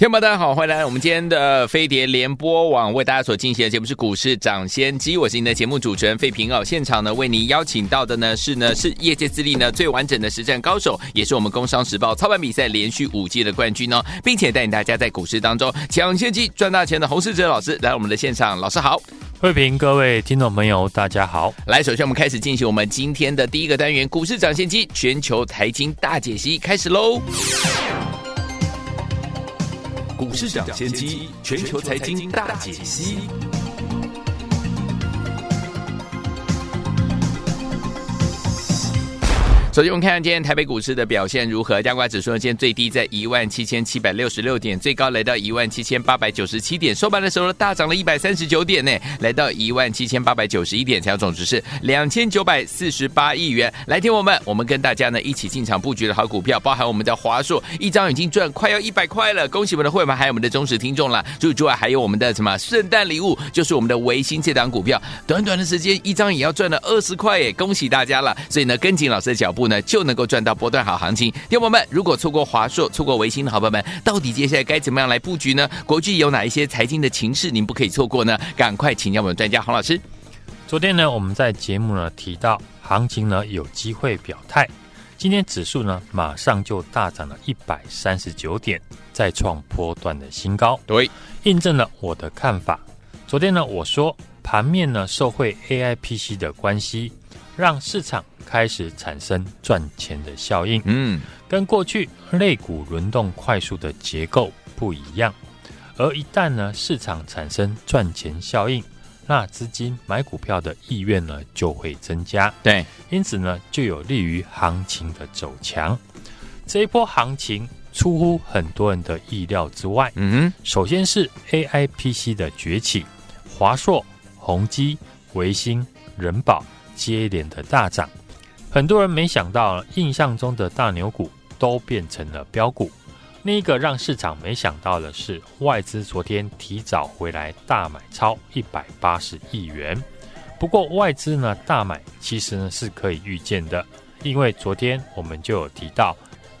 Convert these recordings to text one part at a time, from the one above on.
听众朋友，大家好，欢迎来我们今天的飞碟联播网为大家所进行的节目是股市涨先机，我是您的节目主持人费平哦。现场呢为您邀请到的呢是呢是业界资历呢最完整的实战高手，也是我们工商时报操盘比赛连续五届的冠军哦，并且带领大家在股市当中抢先机赚大钱的洪世哲老师来我们的现场，老师好，费平各位听众朋友大家好。来，首先我们开始进行我们今天的第一个单元股市涨先机全球财经大解析，开始喽。股市涨先机，全球财经大解析。首先，我们看看今天台北股市的表现如何？加权指数呢，今天最低在一万七千七百六十六点，最高来到一万七千八百九十七点，收盘的时候呢，大涨了一百三十九点呢，来到一万七千八百九十一点，成交总值是两千九百四十八亿元。来听我们，我们跟大家呢一起进场布局的好股票，包含我们的华硕，一张已经赚快要一百块了，恭喜我们的会员，还有我们的忠实听众了。除此之外，还有我们的什么圣诞礼物，就是我们的维新这档股票，短短的时间一张也要赚了二十块耶，恭喜大家了。所以呢，跟紧老师的脚步呢，就能够赚到波段好行情。听友们，如果错过华硕、错过维新的好朋友们，到底接下来该怎么样来布局呢？国际有哪一些财经的情势您不可以错过呢？赶快请教我们专家洪老师。昨天呢，我们在节目呢提到，行情呢有机会表态。今天指数呢马上就大涨了一百三十九点，再创波段的新高。对，印证了我的看法。昨天呢，我说盘面呢受惠 AIPC 的关系。让市场开始产生赚钱的效应，嗯，跟过去类股轮动快速的结构不一样。而一旦呢市场产生赚钱效应，那资金买股票的意愿呢就会增加，对，因此呢就有利于行情的走强。这一波行情出乎很多人的意料之外，嗯，首先是 AIPC 的崛起，华硕、宏基、维星、人保。接连的大涨，很多人没想到，印象中的大牛股都变成了标股。另一个让市场没想到的是，外资昨天提早回来大买超一百八十亿元。不过外资呢大买其实呢是可以预见的，因为昨天我们就有提到，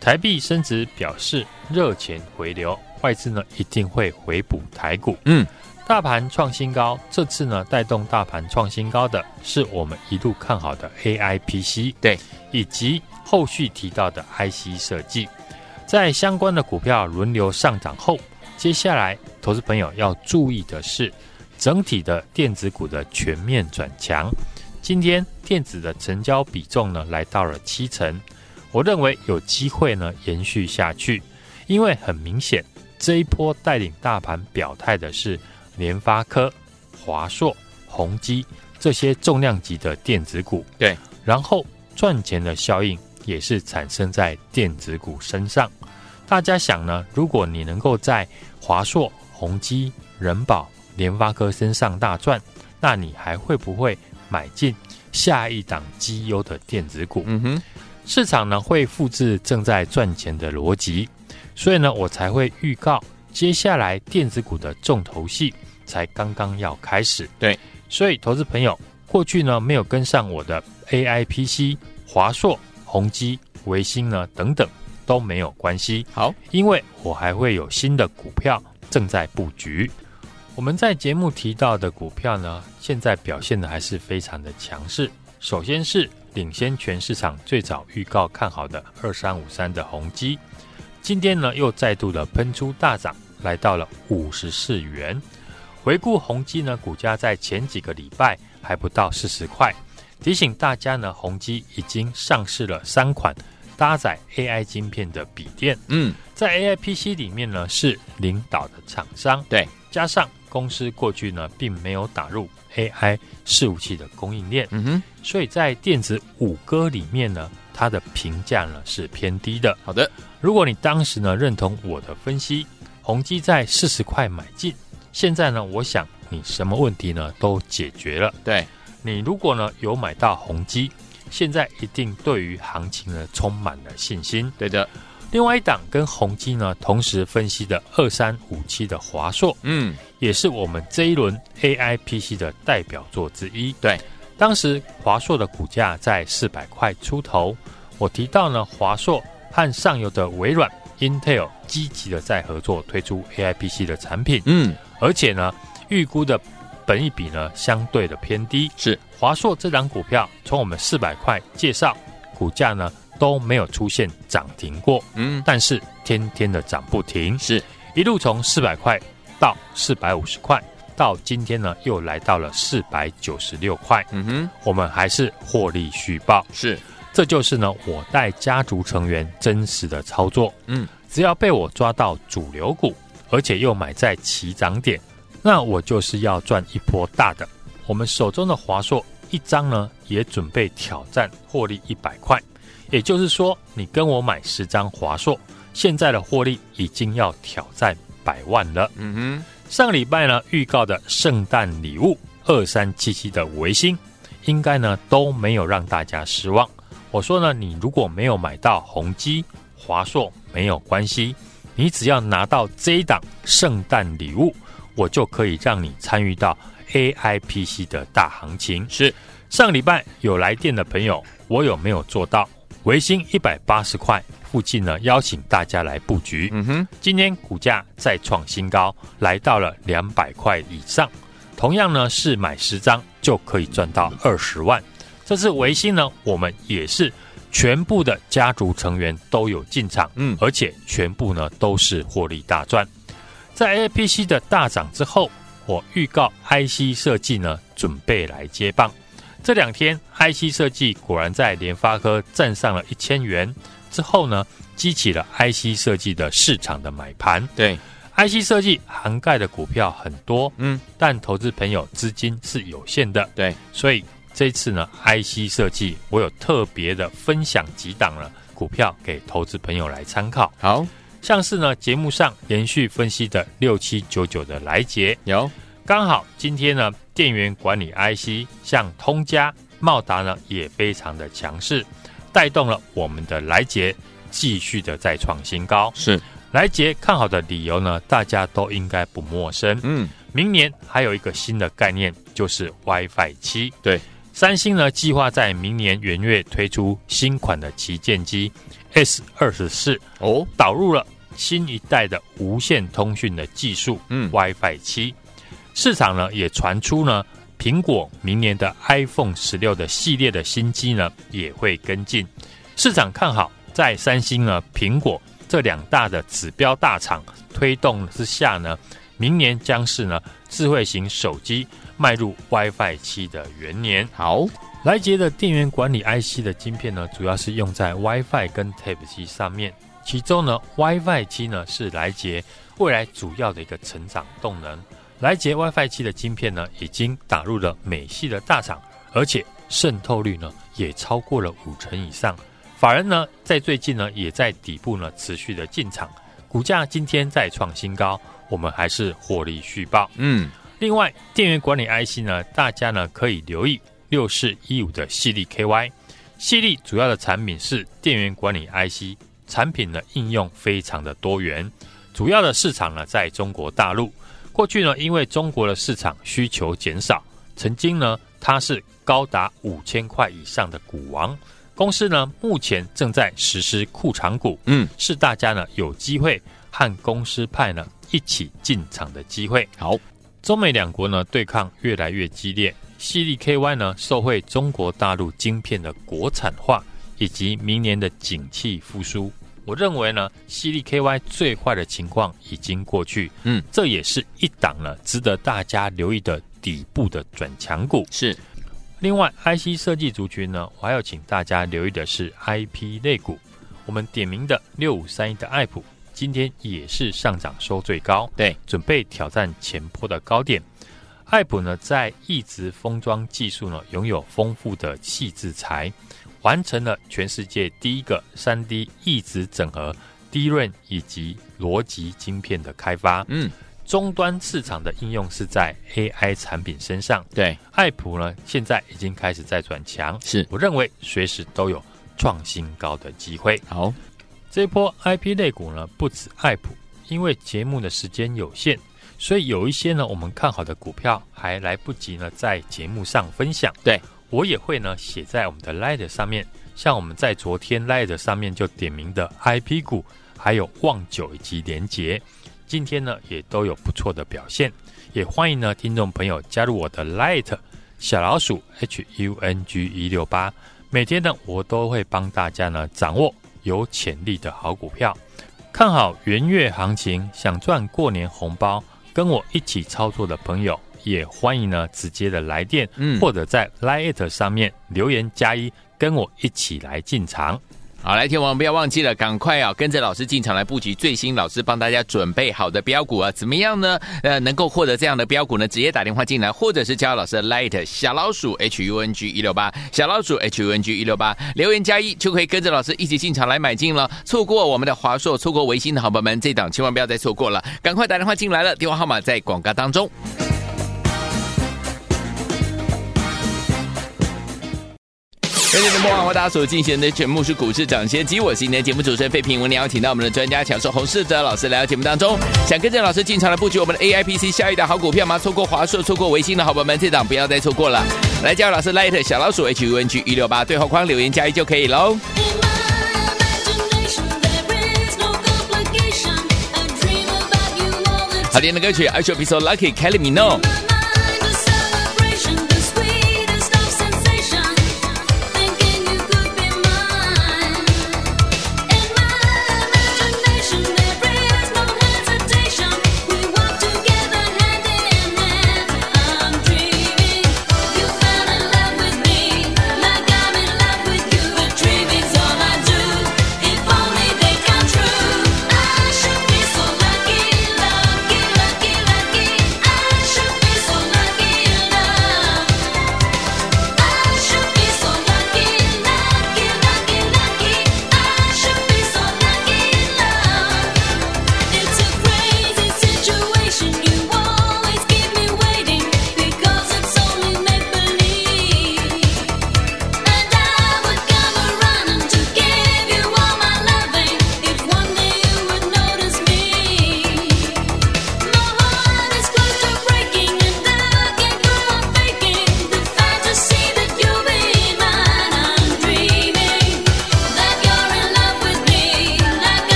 台币升值表示热钱回流，外资呢一定会回补台股。嗯。大盘创新高，这次呢带动大盘创新高的是我们一路看好的 AIPC，对，以及后续提到的 IC 设计，在相关的股票轮流上涨后，接下来投资朋友要注意的是，整体的电子股的全面转强。今天电子的成交比重呢来到了七成，我认为有机会呢延续下去，因为很明显这一波带领大盘表态的是。联发科、华硕、宏基这些重量级的电子股，对，然后赚钱的效应也是产生在电子股身上。大家想呢？如果你能够在华硕、宏基、人保、联发科身上大赚，那你还会不会买进下一档绩优的电子股？嗯哼，市场呢会复制正在赚钱的逻辑，所以呢，我才会预告。接下来电子股的重头戏才刚刚要开始，对，所以投资朋友过去呢没有跟上我的 AIPC、华硕、宏基、维星呢等等都没有关系，好，因为我还会有新的股票正在布局。我们在节目提到的股票呢，现在表现的还是非常的强势。首先是领先全市场最早预告看好的二三五三的宏基。今天呢，又再度的喷出大涨，来到了五十四元。回顾宏基呢，股价在前几个礼拜还不到四十块。提醒大家呢，宏基已经上市了三款搭载 AI 晶片的笔电。嗯，在 AIPC 里面呢，是领导的厂商。对，加上公司过去呢并没有打入 AI 伺服器的供应链，嗯哼，所以在电子五哥里面呢，它的评价呢是偏低的。好的，如果你当时呢认同我的分析，宏基在四十块买进，现在呢，我想你什么问题呢都解决了。对，你如果呢有买到宏基，现在一定对于行情呢充满了信心。对的。另外一档跟宏基呢同时分析的二三五七的华硕，嗯，也是我们这一轮 AI PC 的代表作之一。对，当时华硕的股价在四百块出头，我提到呢，华硕和上游的微软、Intel 积极的在合作推出 AI PC 的产品，嗯，而且呢，预估的本益比呢相对的偏低。是。华硕这档股票从我们四百块介绍，股价呢。都没有出现涨停过，嗯，但是天天的涨不停，是。一路从四百块到四百五十块，到今天呢又来到了四百九十六块，嗯哼，我们还是获利续报，是，这就是呢我带家族成员真实的操作，嗯，只要被我抓到主流股，而且又买在起涨点，那我就是要赚一波大的。我们手中的华硕一张呢也准备挑战获利一百块。也就是说，你跟我买十张华硕，现在的获利已经要挑战百万了。嗯哼，上礼拜呢预告的圣诞礼物二三七七的维新，应该呢都没有让大家失望。我说呢，你如果没有买到宏基、华硕没有关系，你只要拿到这一档圣诞礼物，我就可以让你参与到 AI PC 的大行情。是上礼拜有来电的朋友，我有没有做到？维新一百八十块附近呢，邀请大家来布局。嗯哼，今天股价再创新高，来到了两百块以上。同样呢，是买十张就可以赚到二十万。这次维新呢，我们也是全部的家族成员都有进场，嗯，而且全部呢都是获利大赚。在 APC 的大涨之后，我预告 IC 设计呢准备来接棒。这两天，IC 设计果然在联发科站上了一千元之后呢，激起了 IC 设计的市场的买盘。对，IC 设计涵盖的股票很多，嗯，但投资朋友资金是有限的。对，所以这次呢，IC 设计我有特别的分享几档了股票给投资朋友来参考。好，像是呢节目上连续分析的六七九九的来捷有。刚好今天呢，电源管理 IC 像通家、茂达呢也非常的强势，带动了我们的来捷继续的再创新高。是来捷看好的理由呢，大家都应该不陌生。嗯，明年还有一个新的概念，就是 WiFi 七。对，三星呢计划在明年元月推出新款的旗舰机 S 二十四哦，导入了新一代的无线通讯的技术，嗯，WiFi 七。市场呢也传出呢，苹果明年的 iPhone 十六的系列的新机呢也会跟进。市场看好，在三星呢、苹果这两大的指标大厂推动之下呢，明年将是呢智慧型手机迈入 WiFi 七的元年。好，来捷的电源管理 IC 的晶片呢，主要是用在 WiFi 跟 Type C 上面，其中呢 WiFi 七呢是来捷未来主要的一个成长动能。来捷 WiFi 七的晶片呢，已经打入了美系的大厂，而且渗透率呢也超过了五成以上。法人呢在最近呢也在底部呢持续的进场，股价今天再创新高，我们还是获利续报。嗯，另外电源管理 IC 呢，大家呢可以留意六四一五的矽力 KY，矽力主要的产品是电源管理 IC，产品的应用非常的多元，主要的市场呢在中国大陆。过去呢，因为中国的市场需求减少，曾经呢，它是高达五千块以上的股王。公司呢，目前正在实施库藏股，嗯，是大家呢有机会和公司派呢一起进场的机会。好，中美两国呢对抗越来越激烈，矽力 KY 呢受惠中国大陆晶片的国产化，以及明年的景气复苏。我认为呢，矽力 KY 最坏的情况已经过去，嗯，这也是一档呢值得大家留意的底部的转强股。是，另外 IC 设计族群呢，我还要请大家留意的是 IP 类股。我们点名的六五三一的爱普，今天也是上涨收最高，对，准备挑战前坡的高点。爱普呢，在一直封装技术呢，拥有丰富的细制材，完成了全世界第一个三 D 一直整合 DRAM 以及逻辑晶片的开发。嗯，终端市场的应用是在 AI 产品身上。对，爱普呢，现在已经开始在转强，是我认为随时都有创新高的机会。好，这波 IP 类股呢，不止爱普，因为节目的时间有限。所以有一些呢，我们看好的股票还来不及呢，在节目上分享。对，我也会呢写在我们的 Light 上面，像我们在昨天 Light 上面就点名的 IP 股，还有旺九以及联杰，今天呢也都有不错的表现。也欢迎呢听众朋友加入我的 Light 小老鼠 H U N G 一六八，每天呢我都会帮大家呢掌握有潜力的好股票，看好元月行情，想赚过年红包。跟我一起操作的朋友，也欢迎呢直接的来电，嗯，或者在 Lite 上面留言加一，跟我一起来进场。好，来，天王不要忘记了，赶快啊，跟着老师进场来布局最新老师帮大家准备好的标股啊，怎么样呢？呃，能够获得这样的标股呢？直接打电话进来，或者是加老师的 Light 小老鼠 H U N G 一六八小老鼠 H U N G 一六八留言加一，就可以跟着老师一起进场来买进了。错过我们的华硕，错过维新的好朋友们，这档千万不要再错过了，赶快打电话进来了，电话号码在广告当中。今天的播报，为大家所进行的节目是股市涨先机，我是今天节目主持人费平。我们邀请到我们的专家，强硕洪世哲老师来到节目当中，想跟着老师进场来布局我们的 AIPC 下一档好股票吗？错过华硕，错过维新的好朋友们，这档不要再错过了。来加入老师 Light 小老鼠 HUNG 一六八对话框留言加一就可以喽。好听的歌曲，I should be so lucky，Kelly Minogue。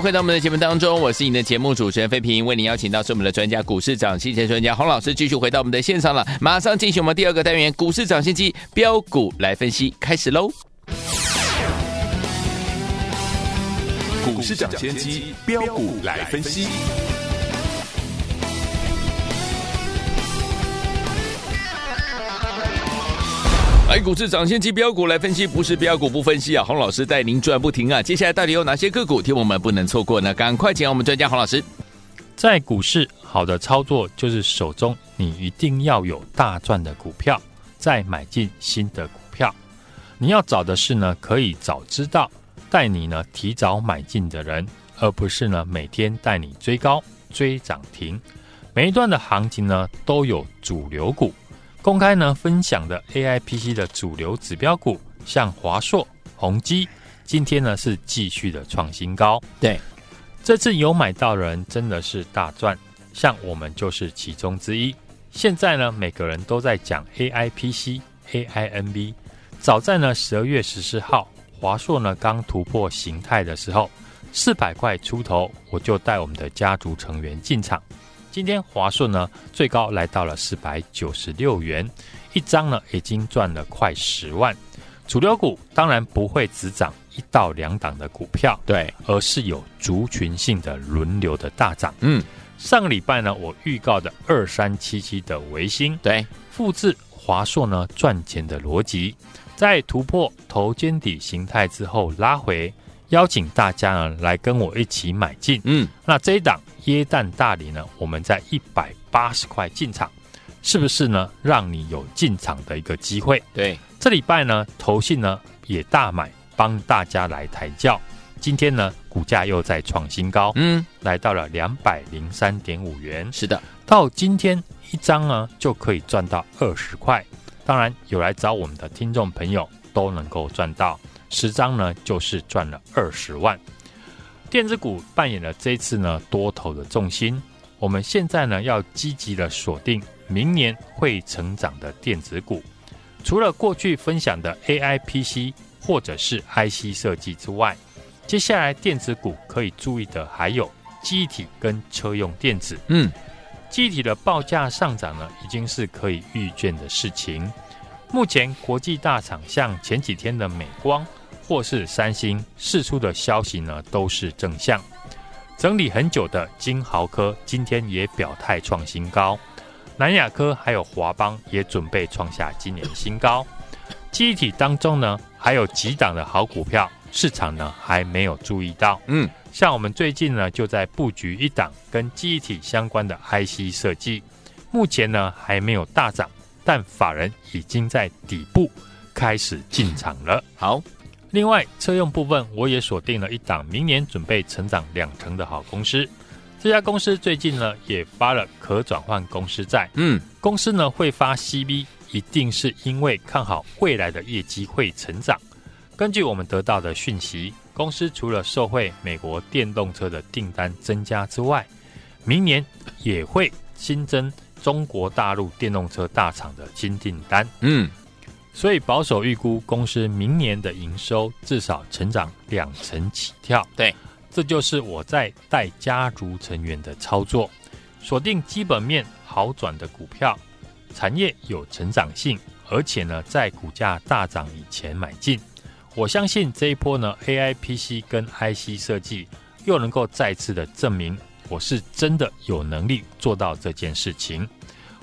回到我们的节目当中，我是你的节目主持人费平，为您邀请到是我们的专家股市长、金钱专家洪老师，继续回到我们的现场了。马上进行我们第二个单元股市涨先机标股来分析，开始喽！股市涨先机标股来分析。来，股市涨先机标股来分析，不是标股不分析啊！洪老师带您赚不停啊！接下来到底有哪些个股，听我们不能错过呢？赶快请我们专家洪老师。在股市，好的操作就是手中你一定要有大赚的股票，再买进新的股票。你要找的是呢，可以早知道带你呢提早买进的人，而不是呢每天带你追高追涨停。每一段的行情呢都有主流股，公开呢分享的 AIPC 的主流指标股，像华硕、宏基，今天呢是继续的创新高。对。这次有买到的人真的是大赚，像我们就是其中之一。现在呢，每个人都在讲 AIPC、AINB。早在呢十二月十四号，华硕呢刚突破形态的时候，四百块出头，我就带我们的家族成员进场。今天华硕呢最高来到了四百九十六元，一张呢已经赚了快十万。主流股当然不会只涨。一到两档的股票，对，而是有族群性的轮流的大涨。嗯，上个礼拜呢，我预告的二三七七的维新，对，复制华硕呢赚钱的逻辑，在突破头肩底形态之后拉回，邀请大家呢来跟我一起买进。嗯，那这一档耶诞大礼呢，我们在一百八十块进场，是不是呢？让你有进场的一个机会。对，这礼拜呢，投信呢也大买。帮大家来抬轿，今天呢，股价又在创新高，嗯，来到了两百零三点五元。是的，到今天一张呢就可以赚到二十块。当然，有来找我们的听众朋友都能够赚到十张呢，就是赚了二十万。电子股扮演了这次呢多头的重心，我们现在呢要积极的锁定明年会成长的电子股，除了过去分享的 AIPC。或者是 IC 设计之外，接下来电子股可以注意的还有记忆体跟车用电子。嗯，记忆体的报价上涨呢，已经是可以预见的事情。目前国际大厂像前几天的美光或是三星释出的消息呢，都是正向。整理很久的金豪科今天也表态创新高，南亚科还有华邦也准备创下今年新高。记忆体当中呢，还有几档的好股票，市场呢还没有注意到。嗯，像我们最近呢就在布局一档跟记忆体相关的 IC 设计，目前呢还没有大涨，但法人已经在底部开始进场了。好，另外车用部分我也锁定了一档明年准备成长两成的好公司，这家公司最近呢也发了可转换公司债。嗯，公司呢会发 CB。一定是因为看好未来的业绩会成长。根据我们得到的讯息，公司除了受惠美国电动车的订单增加之外，明年也会新增中国大陆电动车大厂的新订单。嗯，所以保守预估公司明年的营收至少成长两成起跳。对，这就是我在带家族成员的操作，锁定基本面好转的股票。产业有成长性，而且呢，在股价大涨以前买进，我相信这一波呢，AIPC 跟 IC 设计又能够再次的证明，我是真的有能力做到这件事情。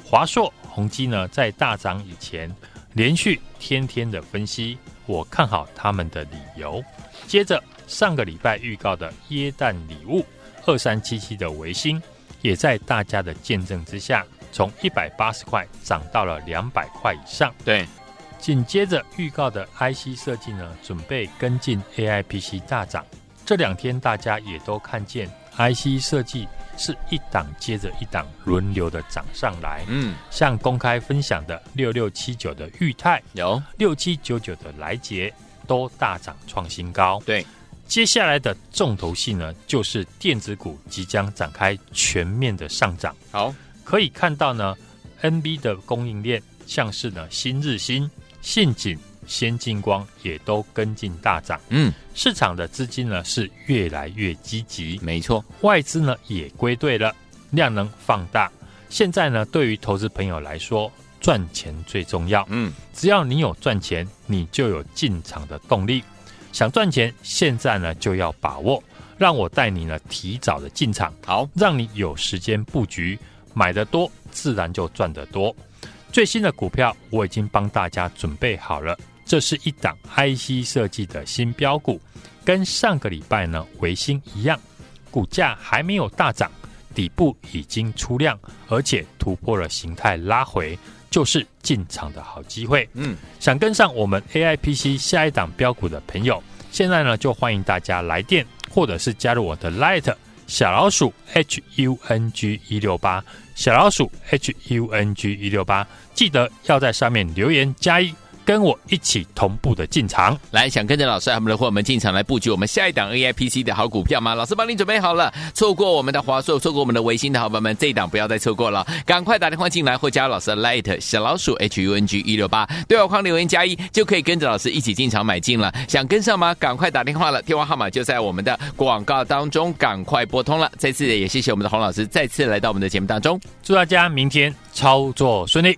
华硕、宏基呢，在大涨以前，连续天天的分析，我看好他们的理由。接着上个礼拜预告的耶诞礼物二三七七的维新，也在大家的见证之下。从一百八十块涨到了两百块以上。对，紧接着预告的 IC 设计呢，准备跟进 AIPC 大涨。这两天大家也都看见 IC 设计是一档接着一档轮流的涨上来。嗯，像公开分享的六六七九的裕泰，有六七九九的来捷，都大涨创新高。对，接下来的重头戏呢，就是电子股即将展开全面的上涨。好。可以看到呢，NB 的供应链像是呢新日新、信景、先进光也都跟进大涨。嗯，市场的资金呢是越来越积极，没错，外资呢也归队了，量能放大。现在呢，对于投资朋友来说，赚钱最重要。嗯，只要你有赚钱，你就有进场的动力。想赚钱，现在呢就要把握，让我带你呢提早的进场，好，让你有时间布局。买的多，自然就赚得多。最新的股票我已经帮大家准备好了，这是一档 IC 设计的新标股，跟上个礼拜呢维新一样，股价还没有大涨，底部已经出量，而且突破了形态拉回，就是进场的好机会。嗯，想跟上我们 AIPC 下一档标股的朋友，现在呢就欢迎大家来电，或者是加入我的 Light 小老鼠 H U N G 一六八小老鼠 H U N G 一六八，记得要在上面留言加一。跟我一起同步的进场，来想跟着老师他们的伙伴们进场来布局我们下一档 AIPC 的好股票吗？老师帮你准备好了，错过我们的华硕，错过我们的微星的好朋友们，这一档不要再错过了，赶快打电话进来或加入老师的 Light 小老鼠 HUNG 一六八对话框留言加一，就可以跟着老师一起进场买进了。想跟上吗？赶快打电话了，电话号码就在我们的广告当中，赶快拨通了。再次也谢谢我们的洪老师再次来到我们的节目当中，祝大家明天操作顺利。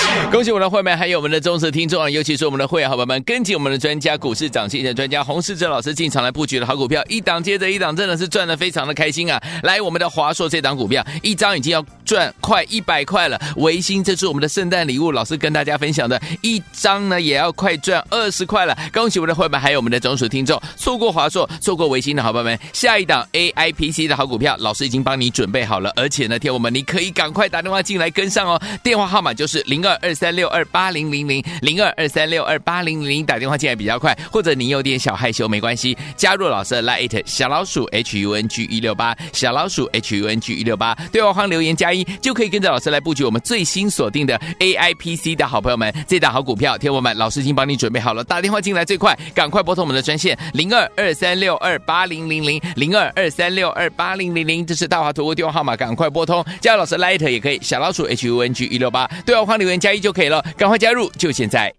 恭喜我们的会员，还有我们的忠实听众啊！尤其是我们的会员好朋友们，跟紧我们的专家股市涨先机的专家洪世哲老师进场来布局的好股票，一档接着一档，真的是赚的非常的开心啊！来，我们的华硕这档股票，一张已经要赚快一百块了。微星，这是我们的圣诞礼物，老师跟大家分享的，一张呢也要快赚二十块了。恭喜我们的会员，还有我们的忠实听众，错过华硕、错过微星的好朋友们，下一档 AIPC 的好股票，老师已经帮你准备好了，而且呢，听我们你可以赶快打电话进来跟上哦，电话号码就是零二。二三六二八零零零零二二三六二八零零零打电话进来比较快，或者你有点小害羞没关系，加入老师的 Light 小老鼠 H U N G 一六八小老鼠 H U N G 一六八对话框留言加一就可以跟着老师来布局我们最新锁定的 A I P C 的好朋友们，这档好股票，听我们老师已经帮你准备好了，打电话进来最快，赶快拨通我们的专线零二二三六二八零零零零二二三六二八零零零，这是大华图电话号码，赶快拨通，加入老师 Light 也可以，小老鼠 H U N G 一六八对话框留言加就可以了，赶快加入，就现在。